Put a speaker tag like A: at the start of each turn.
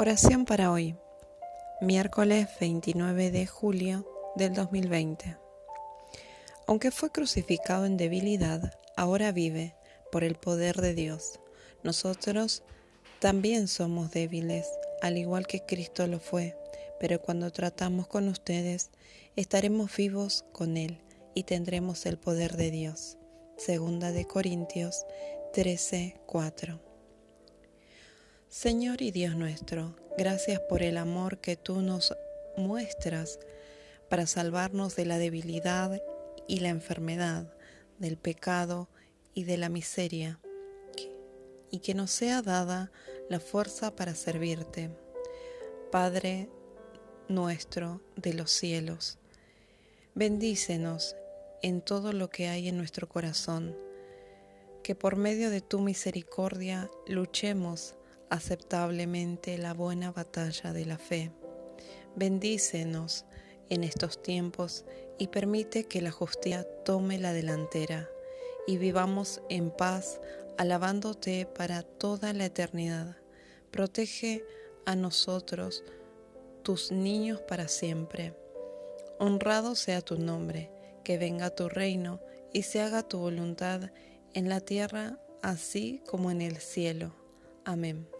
A: Oración para hoy, miércoles 29 de julio del 2020. Aunque fue crucificado en debilidad, ahora vive por el poder de Dios. Nosotros también somos débiles, al igual que Cristo lo fue, pero cuando tratamos con ustedes, estaremos vivos con Él y tendremos el poder de Dios. Segunda de Corintios 13, 4. Señor y Dios nuestro, gracias por el amor que tú nos muestras para salvarnos de la debilidad y la enfermedad, del pecado y de la miseria, y que nos sea dada la fuerza para servirte. Padre nuestro de los cielos, bendícenos en todo lo que hay en nuestro corazón, que por medio de tu misericordia luchemos aceptablemente la buena batalla de la fe. Bendícenos en estos tiempos y permite que la justicia tome la delantera y vivamos en paz alabándote para toda la eternidad. Protege a nosotros, tus niños para siempre. Honrado sea tu nombre, que venga tu reino y se haga tu voluntad en la tierra así como en el cielo. Amén.